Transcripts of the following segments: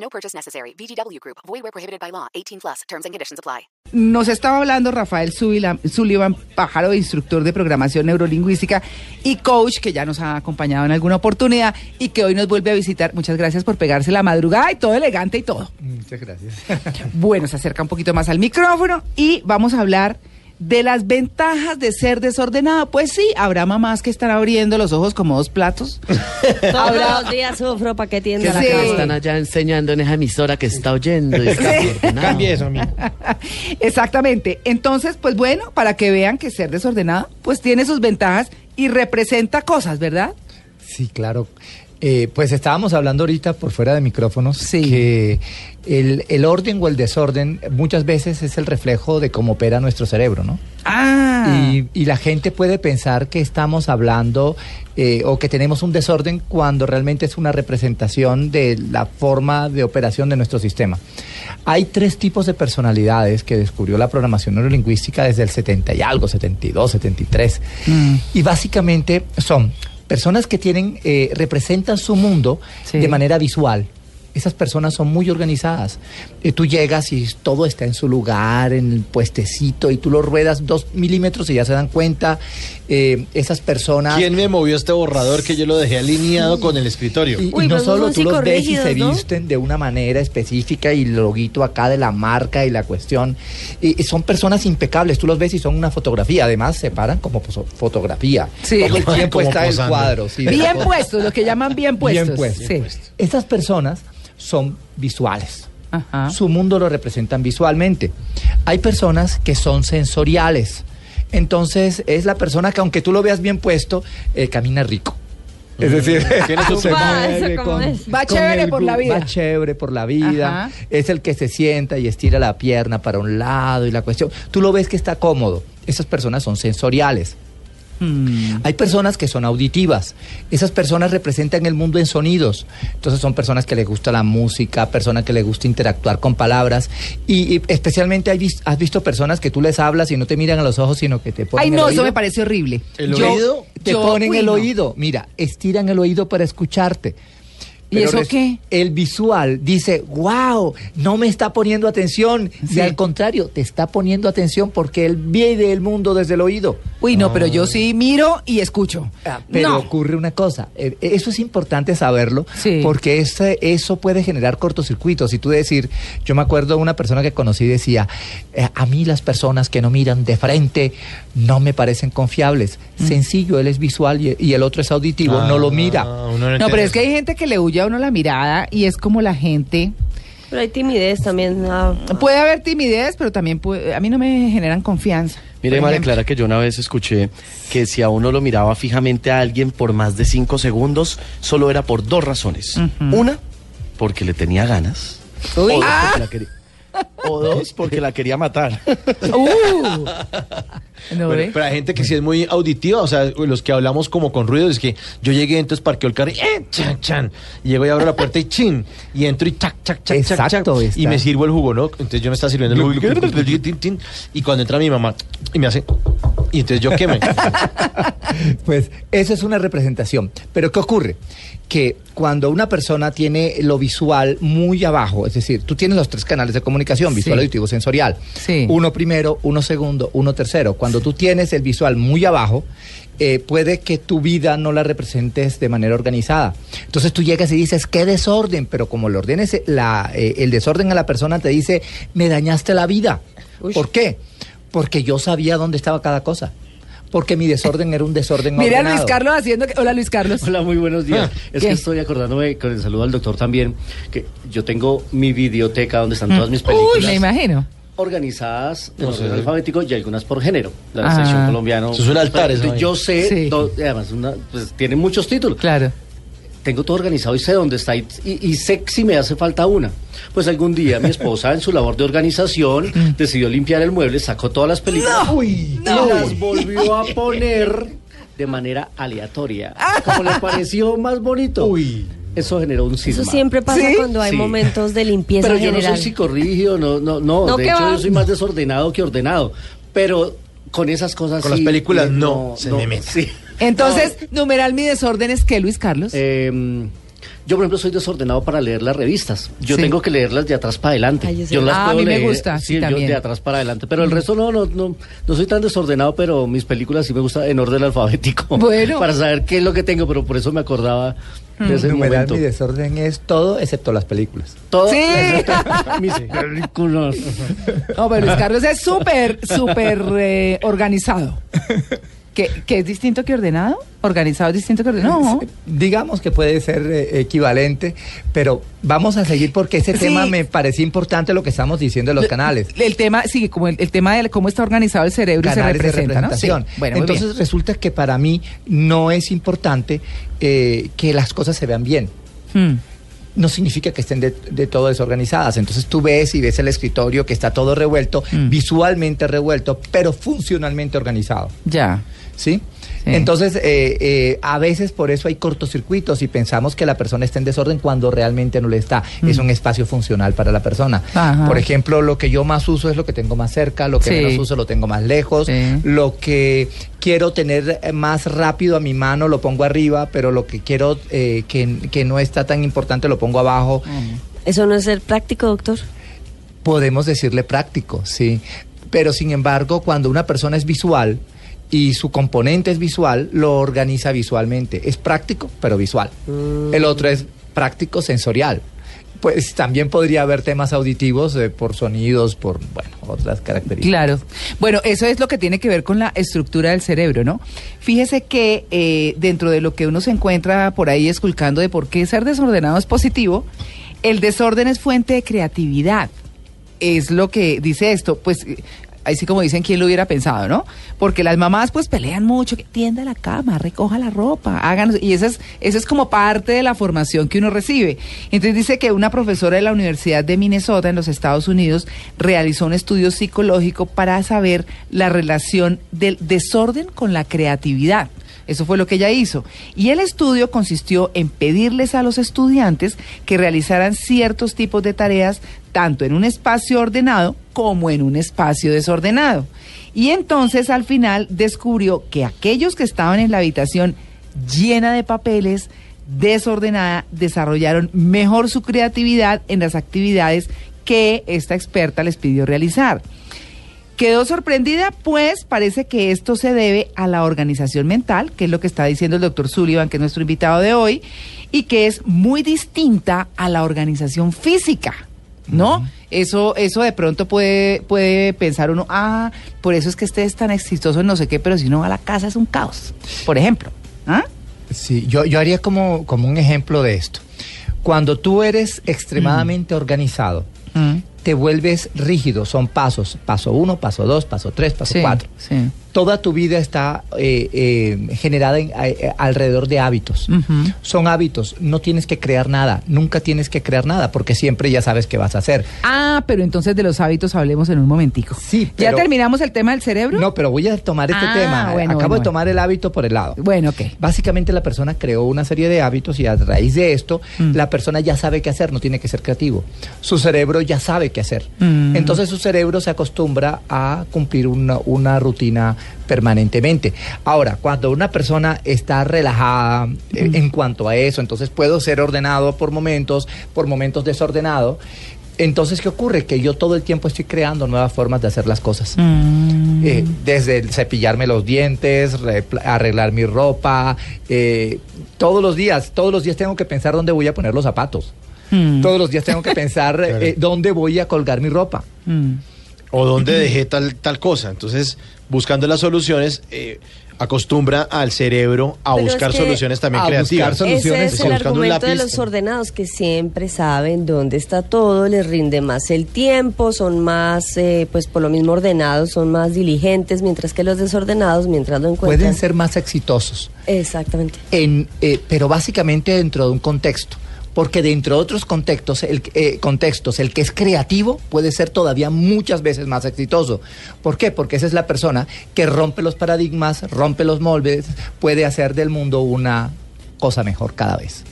No purchase necessary. VGW Group. Void where prohibited by law. 18 plus. Terms and conditions apply. Nos estaba hablando Rafael Sullivan, Sullivan Pájaro, instructor de programación neurolingüística y coach que ya nos ha acompañado en alguna oportunidad y que hoy nos vuelve a visitar. Muchas gracias por pegarse la madrugada y todo elegante y todo. Muchas gracias. Bueno, se acerca un poquito más al micrófono y vamos a hablar de las ventajas de ser desordenado. Pues sí, habrá mamás que están abriendo los ojos como dos platos. Todos los días sufro para que tienda la Sí. casa. Están allá enseñando en esa emisora que está oyendo. y está. Cambie eso, amigo. Exactamente. Entonces, pues bueno, para que vean que ser desordenado, pues tiene sus ventajas y representa cosas, ¿verdad? Sí, claro. Eh, pues estábamos hablando ahorita por fuera de micrófonos Sí. que el, el orden o el desorden muchas veces es el reflejo de cómo opera nuestro cerebro, ¿no? Ah. Y, y la gente puede pensar que estamos hablando eh, o que tenemos un desorden cuando realmente es una representación de la forma de operación de nuestro sistema. Hay tres tipos de personalidades que descubrió la programación neurolingüística desde el 70 y algo, 72, 73. Mm. Y básicamente son personas que tienen, eh, representan su mundo Sí. de manera visual. Esas personas son muy organizadas. Eh, tú llegas y todo está en su lugar, en el puestecito, y tú lo ruedas dos milímetros y ya se dan cuenta. Eh, esas personas... ¿Quién me movió este borrador que yo lo dejé alineado con el escritorio? Y, no pues solo son tú los ves y se visten de una manera específica y el loguito acá de la marca y la cuestión. Y, y son personas impecables, tú los ves y son una fotografía. Además, se paran como fotografía. Sí. El tiempo Como está el posando. cuadro. sí, de Bien puestos, lo que llaman bien puestos. Bien puestos. Sí. Estas personas son visuales. Ajá. Su mundo lo representan visualmente. Hay personas que son sensoriales. Entonces, es la persona que aunque tú lo veas bien puesto, eh, camina rico. Es decir, Tiene su se mueve es. Va chévere por la vida. Va chévere por la vida. Ajá. Es el que se sienta y estira la pierna para un lado y la cuestión. Tú lo ves que está cómodo. Esas personas son sensoriales. Mm. Hay personas que son auditivas. Esas personas representan el mundo en sonidos. Entonces son personas que les gusta la música, personas que les gusta interactuar con palabras. Y, y especialmente hay has visto personas que tú les hablas y no te miran a los ojos, sino que te ponen Ay, el no, oído. eso me parece horrible. ¿El Yo- oído? Te yo- ponen uy, el no. oído. Mira, estiran el oído para escucharte. ¿Y Pero eso res- qué? El visual dice, wow, no me está poniendo atención. Sí. Y al contrario, te está poniendo atención porque él vive el mundo desde el oído. Uy, no, pero yo sí miro y escucho. Ah, Pero no. ocurre una cosa, eh, eso es importante saberlo, Sí. porque ese- eso puede generar cortocircuitos. Y tú decir, yo me acuerdo de una persona que conocí decía, eh, a mí las personas que no miran de frente no me parecen confiables. Mm. Sencillo, él es visual y, y el otro es auditivo, no lo mira. Ah, uno No, entiende pero es que hay gente que le huye a uno la mirada y es como la gente. Pero hay timidez también. ah, Puede haber timidez, pero también puede- a mí no me generan confianza. Mire, María. Clara, que yo una vez escuché que si a uno lo miraba fijamente a alguien por más de cinco segundos, solo era por dos razones. Una, porque le tenía ganas. Uy. O dos, Ah. porque la quería- o dos, porque la quería matar. Uh. ¿No Pero, ve? pero hay gente que sí es muy auditiva, o sea, los que hablamos como con ruido, es que yo llegué, entonces parqueo el carro y ¡eh! chan, chan, y llego y abro la puerta y chin, y entro y chac, chac, chac, Exacto, chac, y me sirvo el jugo, ¿no? Entonces yo me está sirviendo el jugo, y cuando entra mi mamá, y me hace, y entonces yo queme. Pues eso es una representación. Pero ¿qué ocurre? Que cuando una persona tiene lo visual muy abajo, es decir, tú tienes los tres canales de comunicación, visual, Sí. auditivo, sensorial. Sí. Uno primero, uno segundo, uno tercero. Cuando tú tienes el visual muy abajo, eh, puede que tu vida no la representes de manera organizada. Entonces tú llegas y dices, qué desorden, pero como le ordenes la, eh, el desorden a la persona, te dice, me dañaste la vida. Uy. ¿Por qué? Porque yo sabía dónde estaba cada cosa. Porque mi desorden era un desorden Mira a ordenado. Luis Carlos haciendo que... Hola Luis Carlos. Hola, muy buenos días. es ¿Qué? que estoy acordándome con el saludo al doctor también, que yo tengo mi videoteca donde están todas mis películas Uy, me imagino. Organizadas en No orden sé. alfabético y algunas por género. La Ah. sección colombiano. Eso es un altar, esa Yo sé, Sí. do- además, una, pues, tiene muchos títulos. Claro. tengo todo organizado y sé dónde está y, y- y sé si me hace falta una. Pues algún día mi esposa en su labor de organización decidió limpiar el mueble, sacó todas las películas y las volvió a poner de manera aleatoria, como le pareció más bonito. Eso generó un cisma. Eso siempre pasa ¿Sí? cuando hay Sí. momentos de limpieza Pero yo no soy psicorrígido, no, no, no. No, de ¿qué hecho, va? yo soy más desordenado que ordenado. Pero con esas cosas Con las películas eh, no, se me meta. sí. Entonces, numeral mi desorden es que, Luis Carlos. Eh, yo, por ejemplo, soy desordenado para leer las revistas. Yo Sí. tengo que leerlas de atrás para adelante. Ay, yo las Ah, a puedo mí me leer, gusta, sí, sí, yo también. de atrás para adelante. Pero el resto no, no, no, no soy tan desordenado, pero mis películas sí me gustan en orden alfabético. Bueno. Para saber qué es lo que tengo, pero por eso me acordaba ese Numeral, momento. mi desorden es todo excepto las películas. Todo- Sí. mis películas. No, pero Luis Carlos es súper, súper eh, organizado. ¿Que, que es distinto que ordenado? ¿Organizado es distinto que ordenado? No. Digamos que puede ser eh, equivalente, pero vamos a seguir porque ese Sí. tema me parecía importante lo que estamos diciendo en los canales. El tema, sí, como el, el tema de cómo está organizado el cerebro y se canales de representa, ¿no? Sí. representación. Bueno, Entonces resulta que para mí no es importante eh, que las cosas se vean bien. Hmm. No significa que estén de, de todo desorganizadas. Entonces tú ves y ves el escritorio que está todo revuelto, Mm. visualmente revuelto, pero funcionalmente organizado. Ya. ¿Sí? Sí. Entonces, eh, eh, a veces por eso hay cortocircuitos y pensamos que la persona está en desorden cuando realmente no le está. Es un espacio funcional para la persona. Mm. Ajá. Por ejemplo, lo que yo más uso es lo que tengo más cerca, lo que Sí. menos uso lo tengo más lejos, Sí. lo que quiero tener eh, más rápido a mi mano lo pongo arriba, pero lo que quiero eh, que, que no está tan importante lo pongo abajo. ¿Eso no es ser práctico, doctor? Podemos decirle práctico, sí. Pero sin embargo, cuando una persona es visual y su componente es visual, lo organiza visualmente. Es práctico, pero visual. El otro es práctico sensorial. Pues también podría haber temas auditivos eh, por sonidos, por bueno, otras características. Claro. Bueno, eso es lo que tiene que ver con la estructura del cerebro, ¿no? Fíjese que eh, dentro de lo que uno se encuentra por ahí esculcando de por qué ser desordenado es positivo, el desorden es fuente de creatividad. Es lo que dice esto. Pues ahí sí como dicen, ¿quién lo hubiera pensado, no? Porque las mamás pues pelean mucho, que tienda la cama, recoja la ropa, hagan... Y esa es, esa es como parte de la formación que uno recibe. Entonces dice que una profesora de la Universidad de Minnesota en los Estados Unidos realizó un estudio psicológico para saber la relación del desorden con la creatividad. Eso fue lo que ella hizo. Y el estudio consistió en pedirles a los estudiantes que realizaran ciertos tipos de tareas tanto en un espacio ordenado como en un espacio desordenado. Y entonces al final descubrió que aquellos que estaban en la habitación llena de papeles, desordenada, desarrollaron mejor su creatividad en las actividades que esta experta les pidió realizar. Quedó sorprendida, pues parece que esto se debe a la organización mental, que es lo que está diciendo el doctor Sullivan, que es nuestro invitado de hoy, y que es muy distinta a la organización física, ¿no? Eso, eso de pronto puede, puede pensar uno, ah, por eso es que este es tan exitoso en no sé qué, pero si uno va a la casa es un caos, por ejemplo. ¿Ah? Sí, yo, yo haría como, como un ejemplo de esto. Cuando tú eres extremadamente organizado, Mm. Te vuelves rígido, son pasos, paso uno, paso dos, paso tres, paso Sí, cuatro. sí. Toda tu vida está eh, eh, generada en- eh, alrededor de hábitos. Son hábitos, no tienes que crear nada, nunca tienes que crear nada, porque siempre ya sabes qué vas a hacer. Ah, pero entonces de los hábitos hablemos en un momentico. Sí, ¿Ya terminamos el tema del cerebro? No, pero voy a tomar este Ah, tema. bueno, Acabo bueno, de bueno. tomar el hábito por el lado. Bueno, ok. Básicamente la persona creó una serie de hábitos y a raíz de esto Mm. la persona ya sabe qué hacer, no tiene que ser creativo. Su cerebro ya sabe qué hacer. Mm. Entonces su cerebro se acostumbra a cumplir una, una rutina permanentemente. Ahora, cuando una persona está relajada Mm. eh, en cuanto a eso, entonces puedo ser ordenado por momentos, por momentos desordenado. Entonces, ¿qué ocurre? Que yo todo el tiempo estoy creando nuevas formas de hacer las cosas. Mm. Eh, desde el cepillarme los dientes, arreglar mi ropa, eh, todos los días, todos los días tengo que pensar dónde voy a poner los zapatos. Mm. Todos los días tengo que pensar eh, dónde voy a colgar mi ropa. O dónde dejé tal, tal cosa. Entonces, buscando las soluciones, eh, acostumbra al cerebro a Pero buscar es que- soluciones también a creativas. buscar soluciones. Ese es el argumento de los ordenados, que siempre saben dónde está todo, les rinde más el tiempo, son más, eh, pues por lo mismo ordenados, son más diligentes, mientras que los desordenados, mientras lo encuentran... Pueden ser más exitosos. Exactamente. en, eh, pero básicamente dentro de un contexto. Porque dentro de otros contextos el, eh, contextos, el que es creativo puede ser todavía muchas veces más exitoso. ¿Por qué? Porque esa es la persona que rompe los paradigmas, rompe los moldes, puede hacer del mundo una cosa mejor cada vez.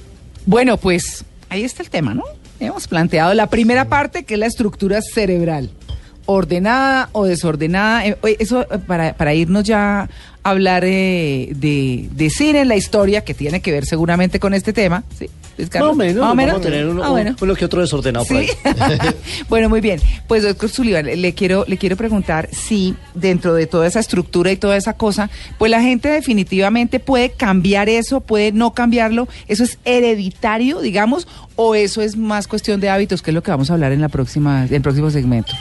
Bueno, pues ahí está el tema, ¿no? Hemos planteado la primera parte, que es la estructura cerebral. Ordenada o desordenada. Eh, eso eh, para, para irnos ya a hablar eh, de, de cine en la historia, que tiene que ver seguramente con este tema. ¿sí? Luis Más Carlos? o menos, Más o vamos menos. a tener uno, Ah, bueno. uno que otro desordenado por Sí. ahí. bueno, muy bien. Pues doctor Sullivan, le quiero, le quiero preguntar si dentro de toda esa estructura y toda esa cosa, pues la gente definitivamente puede cambiar eso, puede no cambiarlo. ¿Eso es hereditario, digamos, o eso es más cuestión de hábitos, que es lo que vamos a hablar en la próxima, en el próximo segmento?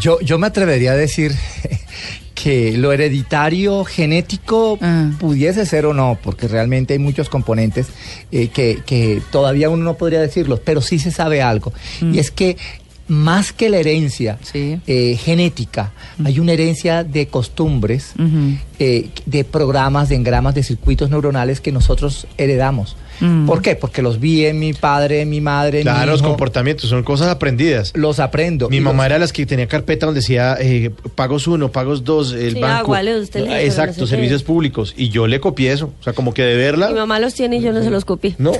Yo, yo me atrevería a decir que lo hereditario genético Ah. pudiese ser o no, porque realmente hay muchos componentes eh, que, que todavía uno no podría decirlos, pero sí se sabe algo. Y es que más que la herencia Sí. eh, genética, hay una herencia de costumbres, eh, de programas, de engramas, de circuitos neuronales que nosotros heredamos. Mm. ¿Por qué? Porque los vi en mi padre, en mi madre, en Claro, mi los hijo, comportamientos son cosas aprendidas. los aprendo. Mi mamá los- era las que tenía carpeta donde decía eh, pagos uno, pagos dos, el Sí, banco. agua, luz, teléfono, Exacto, no sé qué. servicios públicos. Y yo le copié eso. O sea, como que de verla. Mi mamá los tiene y yo no se los copié. No.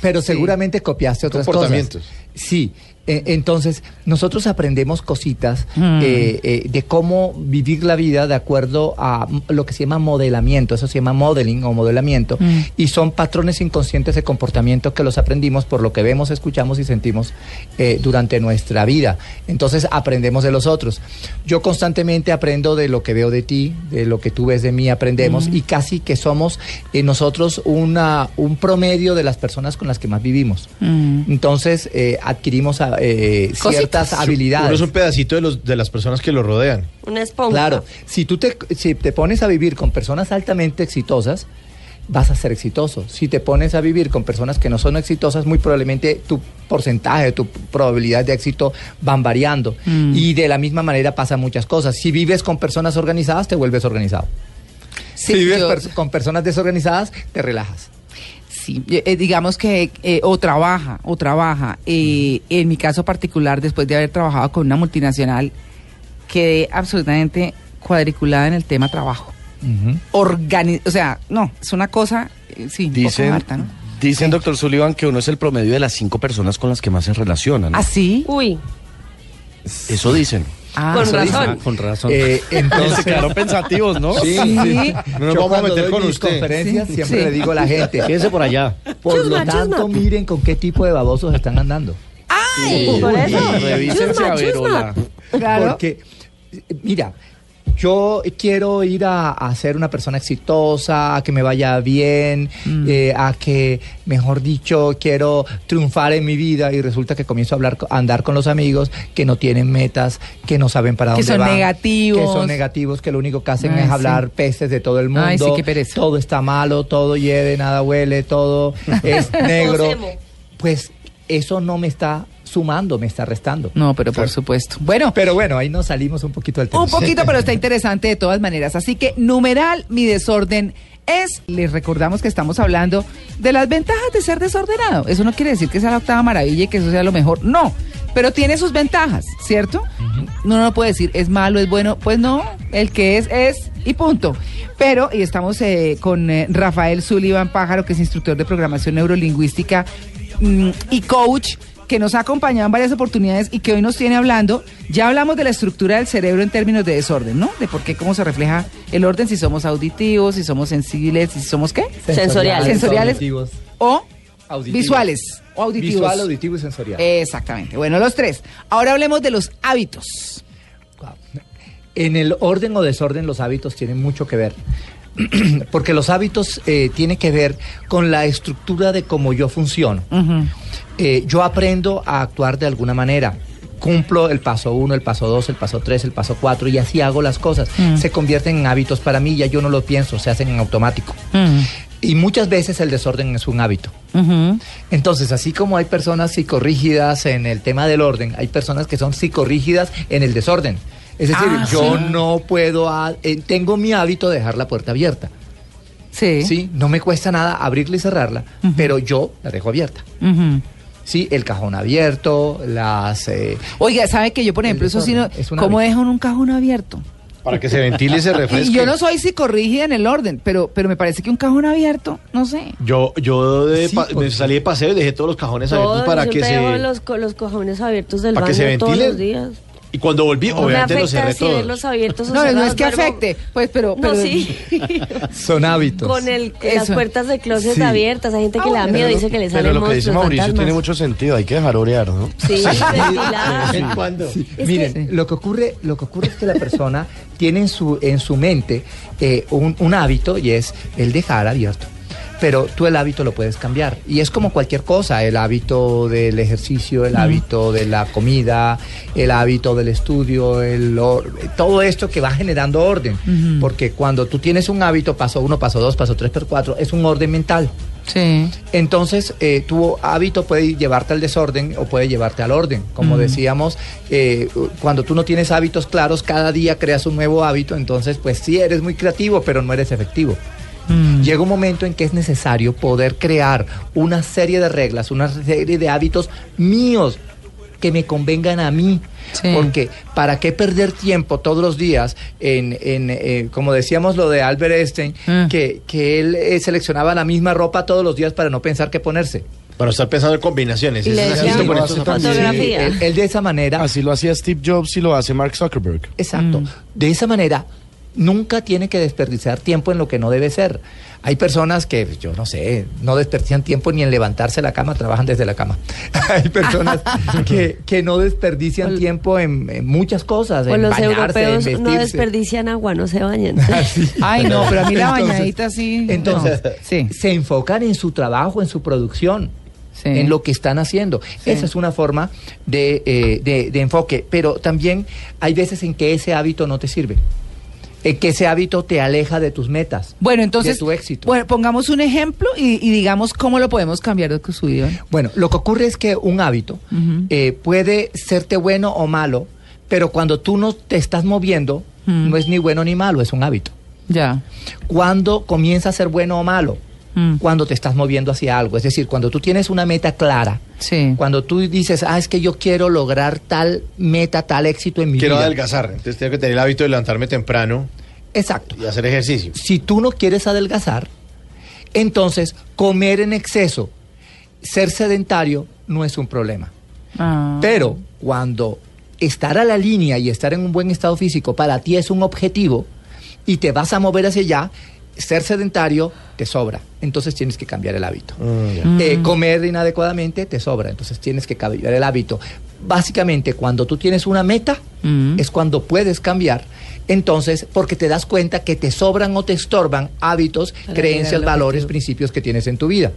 Pero seguramente copiaste otras cosas. Comportamientos. Sí. Eh, entonces, nosotros aprendemos cositas Mm. eh, eh, de cómo vivir la vida de acuerdo a lo que se llama modelamiento, eso se llama modeling o modelamiento, Mm. y son patrones inconscientes de comportamiento que los aprendimos por lo que vemos, escuchamos y sentimos durante nuestra vida. Entonces, aprendemos de los otros. Yo constantemente aprendo de lo que veo de ti, de lo que tú ves de mí, aprendemos, y casi que somos nosotros una, un promedio de las personas con las que más vivimos. Mm. Entonces adquirimos ah, eh, ciertas. Uno habilidades. es un pedacito de, los, de las personas que lo rodean. Una esponja. Claro, si tú te, si te pones a vivir con personas altamente exitosas, vas a ser exitoso. Si te pones a vivir con personas que no son exitosas, muy probablemente tu porcentaje, tu probabilidad de éxito van variando. Mm. Y de la misma manera pasan muchas cosas. Si vives con personas organizadas, te vuelves organizado. Sí, si vives yo- pers- con personas desorganizadas, te relajas. Sí, eh, digamos que eh, o trabaja, o trabaja. Eh, en mi caso particular, después de haber trabajado con una multinacional, quedé absolutamente cuadriculada en el tema trabajo. Organi o sea, no, es una cosa, eh, sí, Dicen, poco harta, ¿no? dicen doctor Sullivan, que uno es el promedio de las cinco personas con las que más se relaciona. ¿no? ¿Ah, sí? Uy, Eso dicen. Ah, con razón. Ah, con razón. Eh, entonces, se quedaron pensativos, ¿no? Sí. No nos yo vamos a cuando meter doy con mis usted. conferencias Sí. siempre Sí. le digo a la gente, Quédense por allá. por Chusma, lo tanto, chusma. miren con qué tipo de babosos están andando. ¡Ay! Por eso. Revísense Chusma, a ver. Porque, mira, yo quiero ir a, a ser una persona exitosa, a que me vaya bien, Mm. eh, a que, mejor dicho, quiero triunfar en mi vida y resulta que comienzo a, hablar, a andar con los amigos que no tienen metas, que no saben para Que dónde son van, negativos. Que son negativos, que lo único que hacen Ay, es hablar pestes de todo el mundo. Ay, sí, qué pereza. Todo está malo, todo hiede, nada huele, todo es negro. Pues eso no me está sumando, me está restando. No, pero por supuesto. Bueno, Pero bueno, ahí nos salimos un poquito del tema. un poquito, pero está interesante de todas maneras. Así que, numeral, mi desorden es. Les recordamos que estamos hablando de las ventajas de ser desordenado. Eso no quiere decir que sea la octava maravilla y que eso sea lo mejor. No, pero tiene sus ventajas, ¿cierto? No, no puede decir es malo, es bueno. Pues no, el que es, es y punto. Pero, y estamos eh, con eh, Rafael Sullivan Pájaro, que es instructor de programación neurolingüística mm, y coach que nos ha acompañado en varias oportunidades y que hoy nos tiene hablando. Ya hablamos de la estructura del cerebro en términos de desorden, ¿no? De por qué, cómo se refleja el orden, si somos auditivos, si somos sensibles, si somos qué? Sensoriales. Sensoriales. auditivos. O Auditivos. visuales o auditivos. Visual, auditivo y sensorial. Exactamente. Bueno, los tres. Ahora hablemos de los hábitos. Wow. En el orden o desorden los hábitos tienen mucho que ver. Porque los hábitos eh, tienen que ver con la estructura de cómo yo funciono. Eh, yo aprendo a actuar de alguna manera. cumplo el paso uno, el paso dos, el paso tres, el paso cuatro y así hago las cosas. Mm. Se convierten en hábitos para mí, ya yo no lo pienso, se hacen en automático. Mm. Y muchas veces el desorden es un hábito. Entonces, así como hay personas psicorrígidas en el tema del orden, hay personas que son psicorrígidas en el desorden. Es decir, Ah, yo sí. no puedo, a- eh, tengo mi hábito de dejar la puerta abierta. Sí. Sí, no me cuesta nada abrirla y cerrarla, pero yo la dejo abierta. Ujú. Sí, el cajón abierto, las... eh, Oiga, ¿sabe que yo, por ejemplo, eso sí no... es ¿Cómo hábito. dejo en un cajón abierto? Para que se ventile y se refresque. Y yo no soy psicorrígida en el orden, pero, pero me parece que un cajón abierto, no sé. Yo, yo de Sí, pa- porque- me salí de paseo y dejé todos los cajones abiertos para yo que se... los, los cojones abiertos del para baño que se todos los días. Y cuando volví, No me obviamente los cerré todos. verlos abiertos o No, no es que afecte, pues, pero... No, pero- sí. son hábitos. Con el, las puertas de closet Sí. abiertas. Hay gente que Ah, le da miedo, dice que le salen Pero lo que dice Mauricio fantasmas. tiene mucho sentido, hay que dejar orear, ¿no? Sí, Miren, que- lo que ocurre, lo que ocurre es que la persona tiene en su, en su mente eh, un, un hábito y es el dejar abierto. Pero tú el hábito lo puedes cambiar. Y es como cualquier cosa, el hábito del ejercicio, el hábito de la comida, el hábito del estudio, el, or- todo esto que va generando orden. Porque cuando tú tienes un hábito, paso uno, paso dos, paso tres, paso cuatro, es un orden mental. Sí. Entonces, eh, tu hábito puede llevarte al desorden o puede llevarte al orden. Como decíamos, eh, cuando tú no tienes hábitos claros, cada día creas un nuevo hábito, entonces pues sí eres muy creativo, pero no eres efectivo. Llega un momento en que es necesario poder crear una serie de reglas, una serie de hábitos míos que me convengan a mí. Sí. Porque ¿para qué perder tiempo todos los días en, en, eh, como decíamos lo de Albert Einstein, Ah. que, que él eh, seleccionaba la misma ropa todos los días para no pensar qué ponerse? Para estar pensando en combinaciones. Y le él, él de esa manera, Así lo hacía Steve Jobs y lo hace Mark Zuckerberg. exacto, de esa manera nunca tiene que desperdiciar tiempo en lo que no debe ser. Hay personas que, yo no sé, no desperdician tiempo ni en levantarse de la cama, trabajan desde la cama. Hay personas que, que no desperdician tiempo en, en muchas cosas, O en los bañarse, europeos en no desperdician agua, no se bañan. Ay, no, pero a mí la bañadita sí. no. Entonces, sí. se enfocan en su trabajo, en su producción, Sí. en lo que están haciendo. Sí. Esa es una forma de, eh, de- de enfoque, pero también hay veces en que ese hábito no te sirve, en que ese hábito te aleja de tus metas. Bueno, entonces, de tu éxito. bueno, pongamos un ejemplo y, y digamos cómo lo podemos cambiar de su vida. Bueno, lo que ocurre es que un hábito eh, puede serte bueno o malo, pero cuando tú no te estás moviendo, no es ni bueno ni malo, es un hábito. Ya. Cuando comienza a ser bueno o malo, Mm. cuando te estás moviendo hacia algo, es decir, cuando tú tienes una meta clara, Sí. cuando tú dices, ah, es que yo quiero lograr tal meta, tal éxito en mi Quiero vida. adelgazar. Entonces tengo que tener el hábito de levantarme temprano Exacto. y hacer ejercicio. Si tú no quieres adelgazar, entonces comer en exceso, ser sedentario, no es un problema. Ah. Pero cuando estar a la línea y estar en un buen estado físico para ti es un objetivo y te vas a mover hacia allá, ser sedentario te sobra. Entonces tienes que cambiar el hábito. Eh, comer inadecuadamente te sobra. Entonces tienes que cambiar el hábito. Básicamente, cuando tú tienes una meta, Mm. es cuando puedes cambiar. Entonces, porque te das cuenta que te sobran o te estorban hábitos, Para creencias, valores, objetivo. principios que tienes en tu vida.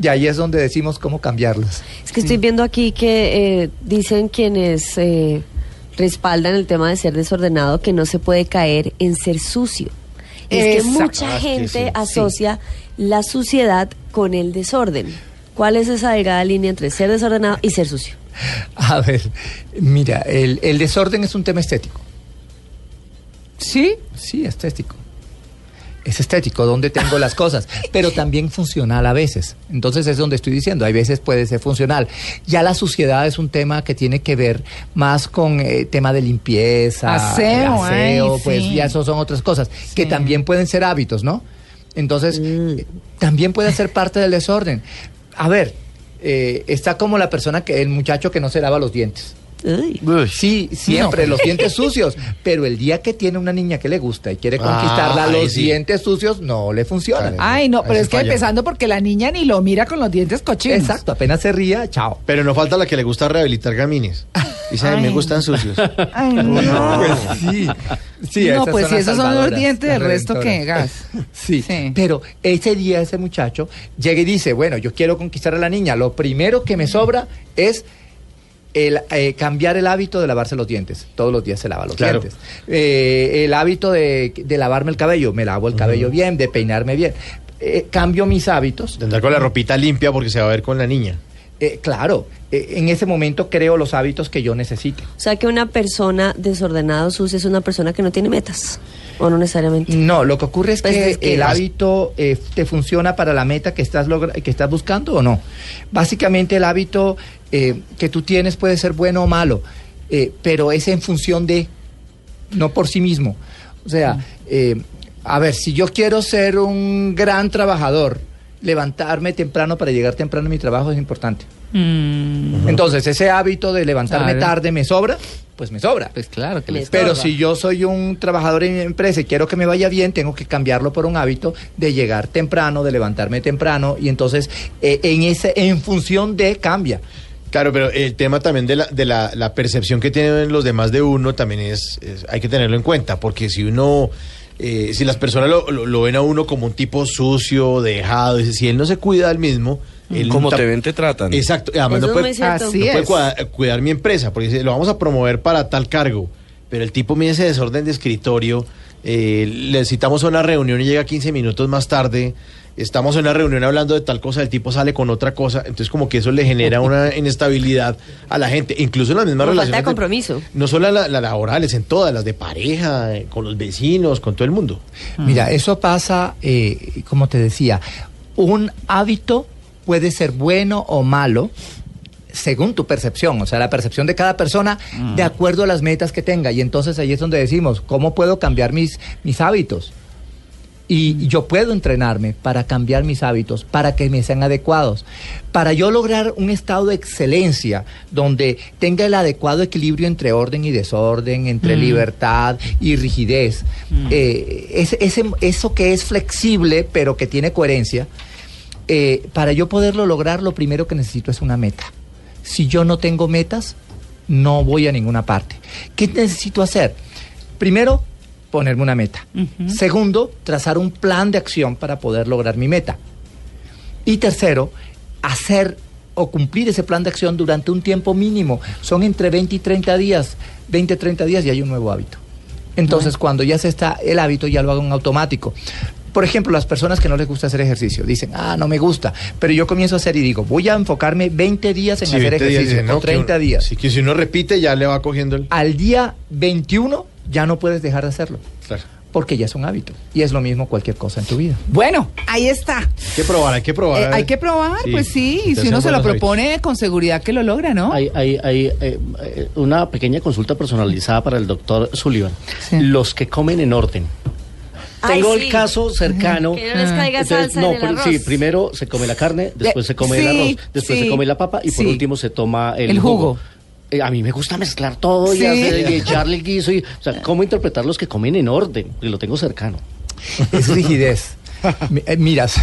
Y ahí es donde decimos cómo cambiarlos. Es que estoy viendo aquí que eh, dicen quienes eh, respaldan el tema de ser desordenado que no se puede caer en ser sucio. Y es que mucha Ah, gente sí. asocia la suciedad con el desorden. ¿Cuál es esa delgada línea entre ser desordenado y ser sucio? A ver, mira, el, el desorden es un tema estético. ¿Sí? Sí, estético. Es estético, donde tengo las cosas, pero también funcional a veces. Entonces es donde estoy diciendo, hay veces puede ser funcional. Ya la suciedad es un tema que tiene que ver más con eh, tema de limpieza, Aseo, aseo, ay, pues sí. ya eso son otras cosas, que también pueden ser hábitos, ¿no? Entonces, eh, también puede ser parte del desorden. A ver, eh, está como la persona que, el muchacho que no se lava los dientes. Uy. Uy. Sí, siempre los dientes sucios, pero el día que tiene una niña que le gusta y quiere Ah, conquistarla, ahí los sí. dientes sucios no le funcionan. Ay, no, pero es que falla. empezando porque la niña ni lo mira con los dientes cochinos. Exacto, apenas se ría, chao. Pero no falta la que le gusta rehabilitar gamines. Dice, "Ay, me gustan sucios. Ay, no. Pues sí. Sí, no, esas pues si esos son los dientes, el resto que gas. Sí, Sí. pero ese día ese muchacho llega y dice, bueno, yo quiero conquistar a la niña, lo primero que me sobra es el, eh, cambiar el hábito de lavarse los dientes. Todos los días se lava los Claro. dientes. Eh, el hábito de, de lavarme el cabello. Me lavo el cabello bien, de peinarme bien. Eh, cambio mis hábitos. De andar con la ropita limpia porque se va a ver con la niña. Eh, claro, eh, en ese momento creo los hábitos que yo necesite. O sea que una persona desordenada o sucia es una persona que no tiene metas. O no necesariamente. No, lo que ocurre es Pues que, es que- el hábito eh, te funciona para la meta que estás, logra- que estás buscando o no. Básicamente el hábito eh, que tú tienes puede ser bueno o malo, eh, pero es en función de, no por sí mismo. O sea, eh, a ver, si yo quiero ser un gran trabajador, levantarme temprano para llegar temprano a mi trabajo es importante. Entonces, ese hábito de levantarme Claro. tarde me sobra, pues me sobra. Pues claro que Me les Pero si yo soy un trabajador en mi empresa y quiero que me vaya bien, tengo que cambiarlo por un hábito de llegar temprano, de levantarme temprano y entonces eh, en ese en función de cambia. Claro, pero el tema también de la, de la, la percepción que tienen los demás de uno también es, es- hay que tenerlo en cuenta, porque si uno, eh, si las personas lo, lo- lo ven a uno como un tipo sucio, dejado, y si él no se cuida al mismo, él Como ta- te ven, te tratan. Exacto, y además Eso no puede. Así no cuidar mi empresa, porque dice, lo vamos a promover para tal cargo, pero el tipo mide ese desorden de escritorio, eh, le citamos a una reunión y llega 15 minutos más tarde, estamos en una reunión hablando de tal cosa, el tipo sale con otra cosa, entonces como que eso le genera una inestabilidad a la gente, incluso en las mismas Como falta relaciones. de compromiso. no solo las la laborales, en todas, las de pareja, eh, con los vecinos, con todo el mundo. Mira, eso pasa, eh, como te decía, un hábito puede ser bueno o malo según tu percepción, o sea, la percepción de cada persona de acuerdo a las metas que tenga. Y entonces ahí es donde decimos, ¿cómo puedo cambiar mis, mis hábitos? Y yo puedo entrenarme para cambiar mis hábitos, para que me sean adecuados, para yo lograr un estado de excelencia donde tenga el adecuado equilibrio entre orden y desorden, entre libertad y rigidez. Eh, ese- ese- eso que es flexible pero que tiene coherencia, eh, para yo poderlo lograr lo primero que necesito es una meta. Si yo no tengo metas, no voy a ninguna parte. ¿Qué necesito hacer? Primero, ponerme una meta. Segundo, trazar un plan de acción para poder lograr mi meta. Y tercero, hacer o cumplir ese plan de acción durante un tiempo mínimo. Son entre 20 y 30 días. 20, 30 días y hay un nuevo hábito. Entonces, cuando ya se está el hábito, ya lo hago en automático. Por ejemplo, las personas que no les gusta hacer ejercicio dicen, ah, no me gusta, pero yo comienzo a hacer y digo, voy a enfocarme 20 días en Sí, hacer 20 días, ejercicio, o no, que 30 uno- días. Sí, que si uno repite ya le va cogiendo el... Al día 21 ya no puedes dejar de hacerlo, Claro. porque ya es un hábito. Y es lo mismo cualquier cosa en tu vida. Bueno, ahí está. Hay que probar, hay que probar. Eh, hay que probar, Sí, pues sí, y si uno se lo hábitos. propone, con seguridad que lo logra, ¿no? Hay, hay, hay eh, eh, una pequeña consulta personalizada para el doctor Sullivan. Sí. Los que comen en orden. Ay, Tengo sí. el caso cercano. Que no les caiga Entonces, salsa no, en el por- arroz. sí, primero se come la carne, después se come el sí, arroz, después sí, se come la papa y por sí. último se toma el, El jugo. Eh, a mí me gusta mezclar todo Sí. y, hacer- y echarle el guiso. Y, o sea, ¿cómo interpretar los que comen en orden? Y lo tengo cercano. Es rigidez. Mi- eh, Miras,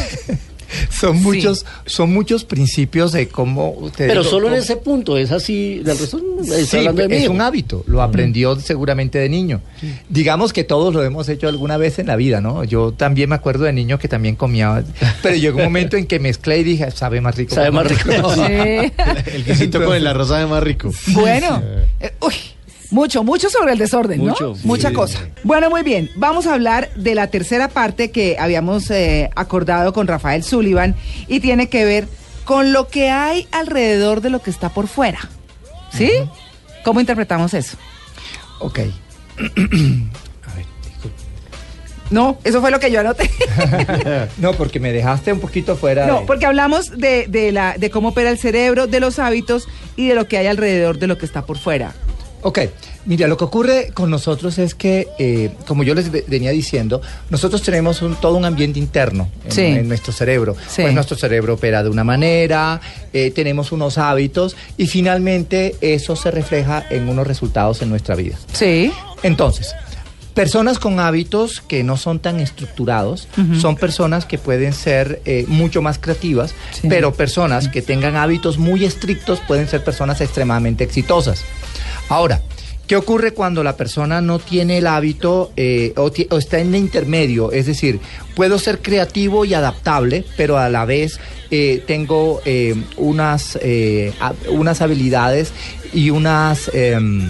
son muchos, son muchos principios de cómo. te Pero digo, solo en ese punto, es así. Del resto, estoy Sí, hablando de mí. es un hábito, lo aprendió seguramente de niño. Digamos que todos lo hemos hecho alguna vez en la vida, ¿no? Yo también me acuerdo de niño que también comía, pero llegó un momento en que mezclé y dije, sabe más rico. Sabe mamá". más rico. Sí. El quesito con el arroz sabe más rico. Bueno, eh, uy, mucho, mucho sobre el desorden, Mucho, ¿no? sí. Mucha cosa. Bueno, muy bien. Vamos a hablar de la tercera parte que habíamos eh, acordado con Rafael Sullivan y tiene que ver con lo que hay alrededor de lo que está por fuera. ¿Sí? ¿Cómo interpretamos eso? Ok. A ver. No, eso fue lo que yo anoté. No, porque me dejaste un poquito fuera. No, de- porque hablamos de, de la, de cómo opera el cerebro, de los hábitos y de lo que hay alrededor de lo que está por fuera. Ok, mira, lo que ocurre con nosotros es que, eh, como yo les ve- venía diciendo, nosotros tenemos un- todo un ambiente interno en, Sí. en nuestro cerebro. Sí. Pues nuestro cerebro opera de una manera, eh, tenemos unos hábitos y finalmente eso se refleja en unos resultados en nuestra vida. Sí. Entonces, personas con hábitos que no son tan estructurados son personas que pueden ser eh, mucho más creativas, Sí. pero personas que tengan hábitos muy estrictos pueden ser personas extremadamente exitosas. Ahora, ¿Qué ocurre cuando la persona no tiene el hábito eh, o, está en el intermedio? Es decir, puedo ser creativo y adaptable, pero a la vez eh, tengo eh, unas, unas habilidades y unas... em,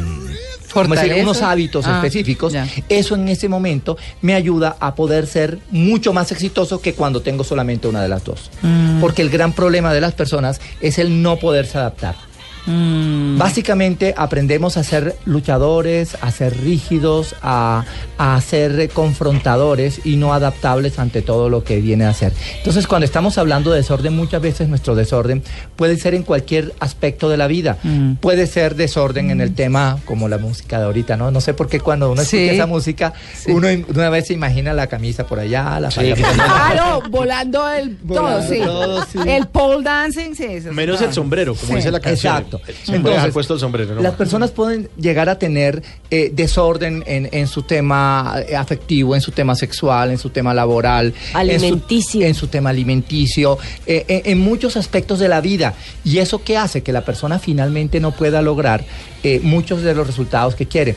¿cómo decir? Unos hábitos Ah, específicos, ya. eso en ese momento me ayuda a poder ser mucho más exitoso que cuando tengo solamente una de las dos. Mm. Porque el gran problema de las personas es el no poderse adaptar. Mm. Básicamente aprendemos a ser luchadores, a ser rígidos, a, a ser confrontadores y no adaptables ante todo lo que viene a ser. Entonces, cuando estamos hablando de desorden, muchas veces nuestro desorden puede ser en cualquier aspecto de la vida. Mm. Puede ser desorden en el tema como la música de ahorita, ¿no? No sé por qué cuando uno Sí. escucha esa música, Sí. uno una vez se imagina la camisa por allá, la falda Sí, por allá. Claro, volando el todo, Volando sí. todo, sí. El pole dancing, sí. eso. Menos el sombrero, como Sí. dice la canción. Exacto. Se puede dejar puesto el sombrero, ¿no? Las personas pueden llegar a tener eh, desorden en, en su tema eh, afectivo, en su tema sexual, en su tema laboral, en su- Alimenticio. en su, tema alimenticio, eh, en, en muchos aspectos de la vida. ¿Y eso qué hace? Que la persona finalmente no pueda lograr eh, muchos de los resultados que quiere.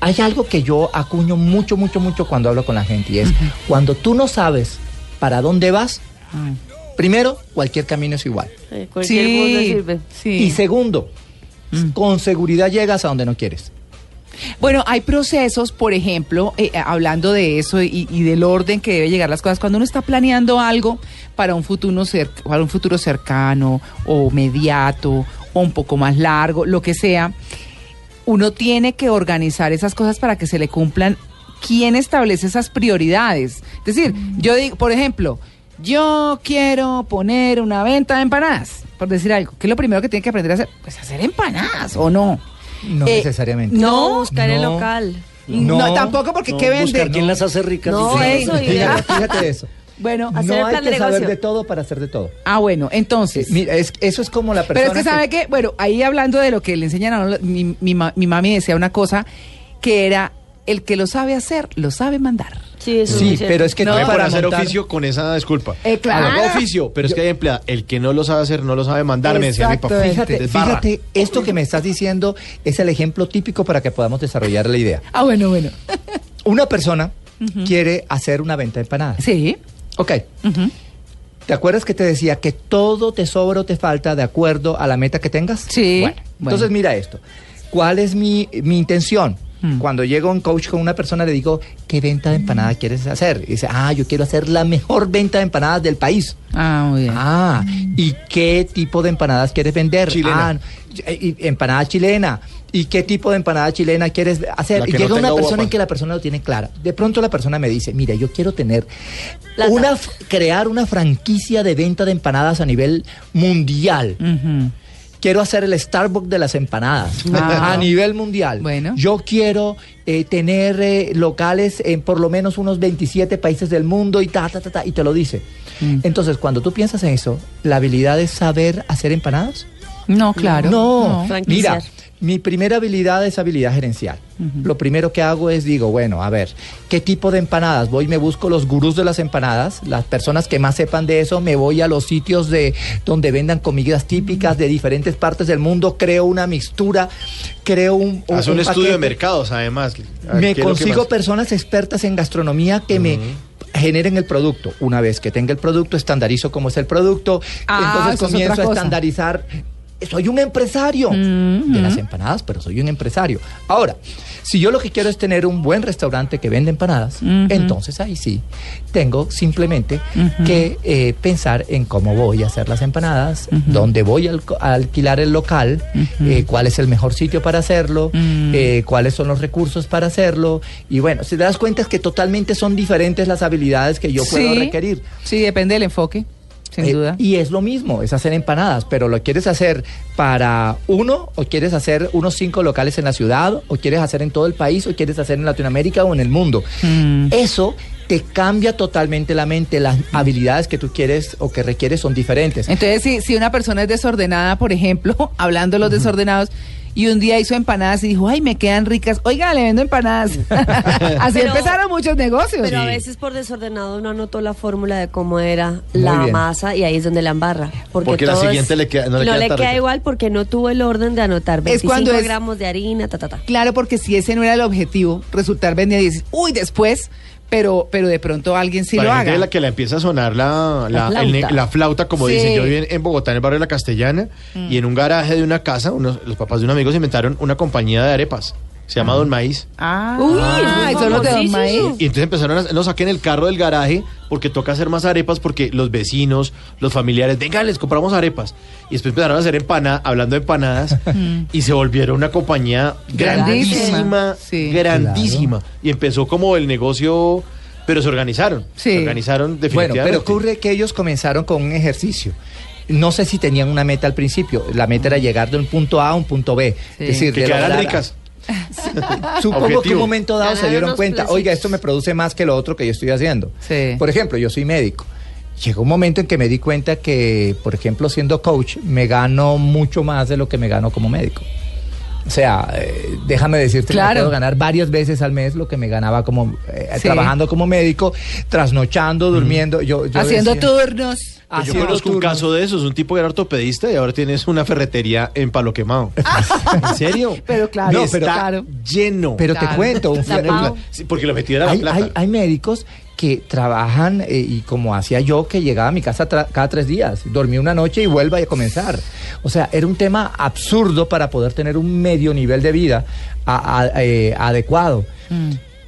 Hay algo que yo acuño mucho, mucho, mucho cuando hablo con la gente y es cuando tú no sabes para dónde vas, primero, cualquier camino es igual. Eh, Cualquier le sirve. sí. Y segundo, con seguridad llegas a donde no quieres. Bueno, hay procesos, por ejemplo, eh, hablando de eso y, y del orden que debe llegar las cosas, cuando uno está planeando algo para un futuro, para un futuro cercano o mediato o un poco más largo, lo que sea, uno tiene que organizar esas cosas para que se le cumplan. ¿Quién establece esas prioridades? Es decir, yo digo, por ejemplo, yo quiero poner una venta de empanadas, por decir algo. ¿Qué es lo primero que tiene que aprender a hacer? Pues hacer empanadas, ¿o no? No Eh, necesariamente. No, No, buscar el no. local. No, No, tampoco porque No, ¿qué vende? buscar quién las hace ricas. No, Sí. eso, Fíjate, fíjate de eso. Bueno, Hacer el no hay plan de que saber de todo para hacer de todo. ah, bueno, entonces. Eh, mira, es- eso es como la persona. pero es que sabe que, bueno, ahí hablando de lo que le enseñan a uno, mi, mi, ma- mi mami decía una cosa que era el que lo sabe hacer, lo sabe mandar. Sí, eso es Sí, pero es que No, por para hacer montar- oficio con esa disculpa. Eh, claro. Oficio, pero es que hay empleada. El que no lo sabe hacer, no lo sabe mandar, me decía mi papá. Fíjate, fíjate, esto que me estás diciendo es el ejemplo típico para que podamos desarrollar la idea. Ah, bueno, bueno. Una persona quiere hacer una venta de empanadas. Sí. Ok. ¿Te acuerdas que te decía que todo te sobra o te falta de acuerdo a la meta que tengas? Sí. Bueno, entonces Bueno. mira esto. ¿Cuál es mi, mi intención? Mm. Cuando llego a un coach con una persona le digo, ¿qué venta de empanadas quieres hacer? Y dice, ah, yo quiero hacer la mejor venta de empanadas del país. Ah, muy bien. Ah, ¿y qué tipo de empanadas quieres vender? Chilena. Ah, y- y empanada chilena. ¿Y qué tipo de empanada chilena quieres hacer? Y llega no una persona guapa. en que la persona lo tiene clara. De pronto la persona me dice, mira, yo quiero tener Plata. una crear una franquicia de venta de empanadas a nivel mundial. Ujú. Quiero hacer el Starbucks de las empanadas Ah. a nivel mundial. Bueno. Yo quiero eh, tener eh, locales en por lo menos unos 27 países del mundo y ta, ta, ta, ta, y te lo dice. Mm. Entonces, cuando tú piensas en eso, ¿la habilidad es saber hacer empanadas? No, claro. No, Franquiciar. mira, mi primera habilidad es habilidad gerencial. Lo primero que hago es digo, bueno, a ver, ¿qué tipo de empanadas? Voy y me busco los gurús de las empanadas, las personas que más sepan de eso, me voy a los sitios de donde vendan comidas típicas de diferentes partes del mundo, creo una mixtura, creo un, Hace un, estudio de mercados, además. Me ¿qué es lo que consigo personas expertas en gastronomía que me generen el producto. Una vez que tenga el producto, estandarizo cómo es el producto. Ah, entonces comienzo a estandarizar. Soy un empresario de las empanadas, pero soy un empresario. Ahora, si yo lo que quiero es tener un buen restaurante que vende empanadas, entonces ahí sí tengo simplemente que eh, pensar en cómo voy a hacer las empanadas, dónde voy a, alquilar el local, eh, cuál es el mejor sitio para hacerlo, eh, cuáles son los recursos para hacerlo. Y bueno, si te das cuenta es que totalmente son diferentes las habilidades que yo puedo Sí. requerir. Sí, depende del enfoque, sin Eh, duda. Y es lo mismo, es hacer empanadas, pero lo quieres hacer para uno o quieres hacer unos cinco locales en la ciudad o quieres hacer en todo el país o quieres hacer en Latinoamérica o en el mundo. Mm. Eso te cambia totalmente la mente, las habilidades que tú quieres o que requieres son diferentes. Entonces, si, si una persona es desordenada, por ejemplo, hablando de los desordenados, y un día hizo empanadas y dijo, ay, me quedan ricas. Oiga, le vendo empanadas. Así Pero- empezaron muchos negocios. Pero a veces por desordenado no anotó la fórmula de cómo era Muy la bien. masa y ahí es donde la embarra. Porque, Porque la todo siguiente le queda- no le queda tan rica. igual porque no tuvo el orden de anotar 25 cuando es- gramos de harina, ta, ta, ta. Claro, porque si ese no era el objetivo, resultar vendida y dices, uy, después, pero, pero de pronto alguien sí Para lo la gente haga. de la que le empieza a sonar la, la, La el flauta. la flauta, como Sí. dicen. Yo viví en, en Bogotá, en el barrio de la Castellana, Mm. y en un garaje de una casa, unos, los papás de un amigo se inventaron una compañía de arepas. Se llama Don Maíz. Ah, Uy, ah, son los de Don. Maíz. Y entonces empezaron a, nos saquen el carro del garaje porque toca hacer más arepas porque los vecinos, los familiares, venga, les compramos arepas. Y después empezaron a hacer empanadas, hablando de empanadas, y se volvieron una compañía Grandísima. grandísima, Sí. grandísima. Y empezó como el negocio, pero se organizaron. Sí. Se organizaron Bueno, definitivamente. pero ocurre que ellos comenzaron con un ejercicio. No sé si tenían una meta al principio. La meta era llegar de un punto A a un punto B. Sí. Es decir, que de quedaran ricas. Supongo que un momento dado se dieron cuenta, oiga, esto me produce más que lo otro que yo estoy haciendo. Sí. Por ejemplo, yo soy médico. Llegó un momento en que me di cuenta que, por ejemplo, siendo coach, me gano mucho más de lo que me gano como médico. O sea, eh, déjame decirte que Claro. puedo ganar varias veces al mes lo que me ganaba como eh, Sí. trabajando como médico, trasnochando, durmiendo. Yo, yo Haciendo decía- turnos. Pues yo conozco un caso de esos, un tipo que era ortopedista y ahora tienes una ferretería en Palo Quemado. ¿En serio? Pero claro, No, Está claro. lleno. Pero Claro. te cuento, un. Sí, porque lo metí era la hay, plata. hay- hay médicos que trabajan eh, y como hacía yo que llegaba a mi casa cada tres días, dormí una noche y vuelva a comenzar. O sea, era un tema absurdo para poder tener un medio nivel de vida a- a- eh, adecuado.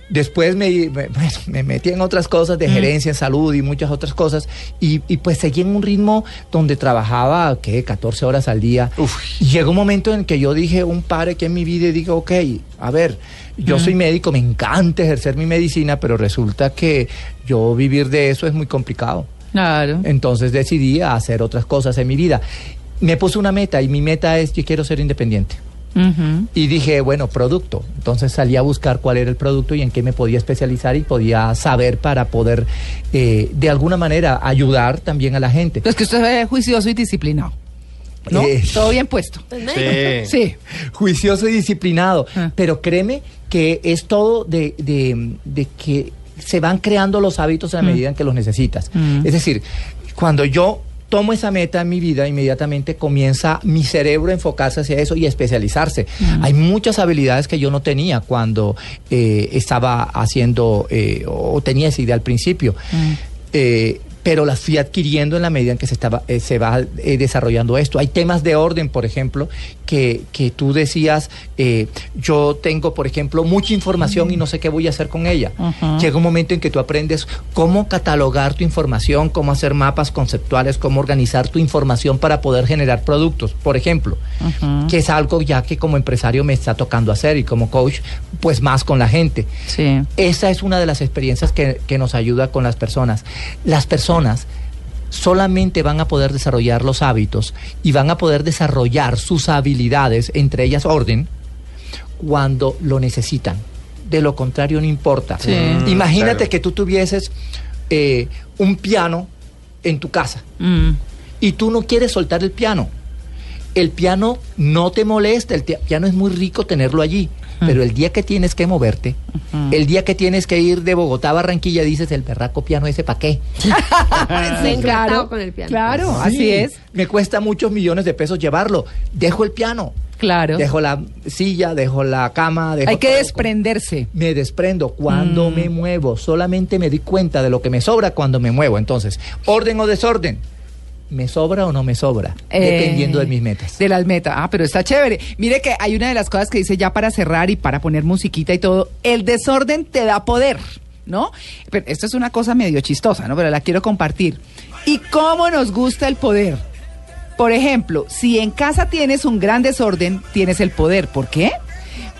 Después me, me- bueno, me metí en otras cosas de gerencia, en salud y muchas otras cosas. Y, y pues seguí en un ritmo donde trabajaba, ¿qué? 14 horas al día. Uf. Y llegó un momento en que yo dije un padre que en mi vida y digo, ok, a ver, yo soy médico, me encanta ejercer mi medicina, pero resulta que yo vivir de eso es muy complicado. Claro. Entonces decidí hacer otras cosas en mi vida. Me puse una meta y mi meta es, yo quiero ser independiente. Y dije, bueno, producto. Entonces salí a buscar cuál era el producto y en qué me podía especializar y podía saber para poder, eh, de alguna manera, ayudar también a la gente. Pues que usted es juicioso y disciplinado. ¿No? Eh, Todo bien puesto. Pues. Sí. Sí. juicioso y disciplinado. Ah. Pero créeme que es todo de, de- de que se van creando los hábitos a la medida en que los necesitas. Mm. Es decir, cuando yo tomo esa meta en mi vida, inmediatamente comienza mi cerebro a enfocarse hacia eso y a especializarse. Hay muchas habilidades que yo no tenía cuando eh, estaba haciendo eh, o tenía esa idea al principio. Eh, pero las fui adquiriendo en la medida en que se, estaba, eh, se va eh, desarrollando esto. Hay temas de orden, por ejemplo, que, que tú decías, eh, yo tengo, por ejemplo, mucha información y no sé qué voy a hacer con ella. Llega un momento en que tú aprendes cómo catalogar tu información, cómo hacer mapas conceptuales, cómo organizar tu información para poder generar productos, por ejemplo, que es algo ya que como empresario me está tocando hacer y como coach, pues más con la gente. Sí. Esa es una de las experiencias que, que nos ayuda con las personas. Las personas solamente van a poder desarrollar los hábitos y van a poder desarrollar sus habilidades, entre ellas orden, cuando lo necesitan. De lo contrario, no importa. Sí. Mm, Imagínate claro. que tú tuvieses eh, un piano en tu casa Mm. y tú no quieres soltar el piano. El piano no te molesta, el piano es muy rico tenerlo allí, pero el día que tienes que moverte, el día que tienes que ir de Bogotá a Barranquilla, dices, el berraco piano ese para qué. Sí, claro, con el piano. claro, así Sí, es. Me cuesta muchos millones de pesos llevarlo. Dejo el piano, Claro. dejo la silla, dejo la cama, dejo Hay que todo. desprenderse. Me desprendo cuando Mm. me muevo. Solamente me di cuenta de lo que me sobra cuando me muevo. Entonces, orden o desorden. ¿Me sobra o no me sobra? Eh, Dependiendo de mis metas. De las metas. Ah, pero está chévere. Mire que hay una de las cosas que dice ya para cerrar y para poner musiquita y todo. El desorden te da poder, ¿no? Pero esto es una cosa medio chistosa, ¿no? Pero la quiero compartir. ¿Y cómo nos gusta el poder? Por ejemplo, si en casa tienes un gran desorden, tienes el poder. ¿Por qué?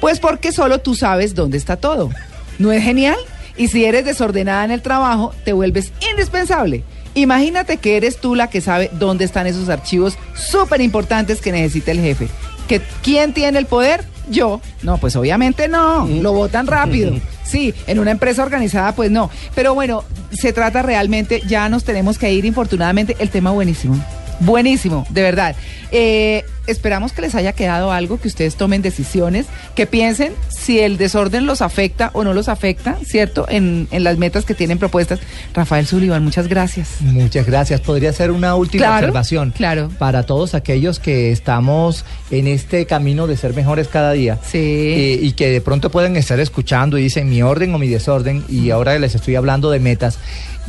Pues porque solo tú sabes dónde está todo. ¿No es genial? Y si eres desordenada en el trabajo, te vuelves indispensable. Imagínate que eres tú la que sabe dónde están esos archivos súper importantes que necesita el jefe. ¿Que, ¿Quién tiene el poder? Yo. No, pues obviamente no. Lo votan rápido. Sí, en una empresa organizada, pues no. Pero bueno, se trata realmente, ya nos tenemos que ir, infortunadamente, el tema buenísimo. Buenísimo, de verdad. Eh, esperamos que les haya quedado algo, que ustedes tomen decisiones, que piensen si el desorden los afecta o no los afecta, ¿cierto? En, en las metas que tienen propuestas. Rafael Sullivan, muchas gracias. Muchas gracias. Podría ser una última Claro, observación claro. para todos aquellos que estamos en este camino de ser mejores cada día. Sí. Eh, y que de pronto pueden estar escuchando y dicen mi orden o mi desorden y ahora les estoy hablando de metas.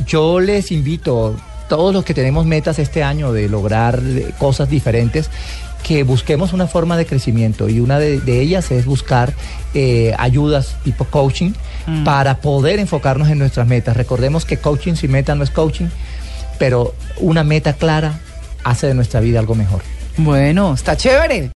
Yo les invito, todos los que tenemos metas este año de lograr cosas diferentes, que busquemos una forma de crecimiento y una de, de ellas es buscar eh, ayudas tipo coaching Mm. para poder enfocarnos en nuestras metas. Recordemos que coaching sin meta no es coaching, pero una meta clara hace de nuestra vida algo mejor. Bueno, está chévere.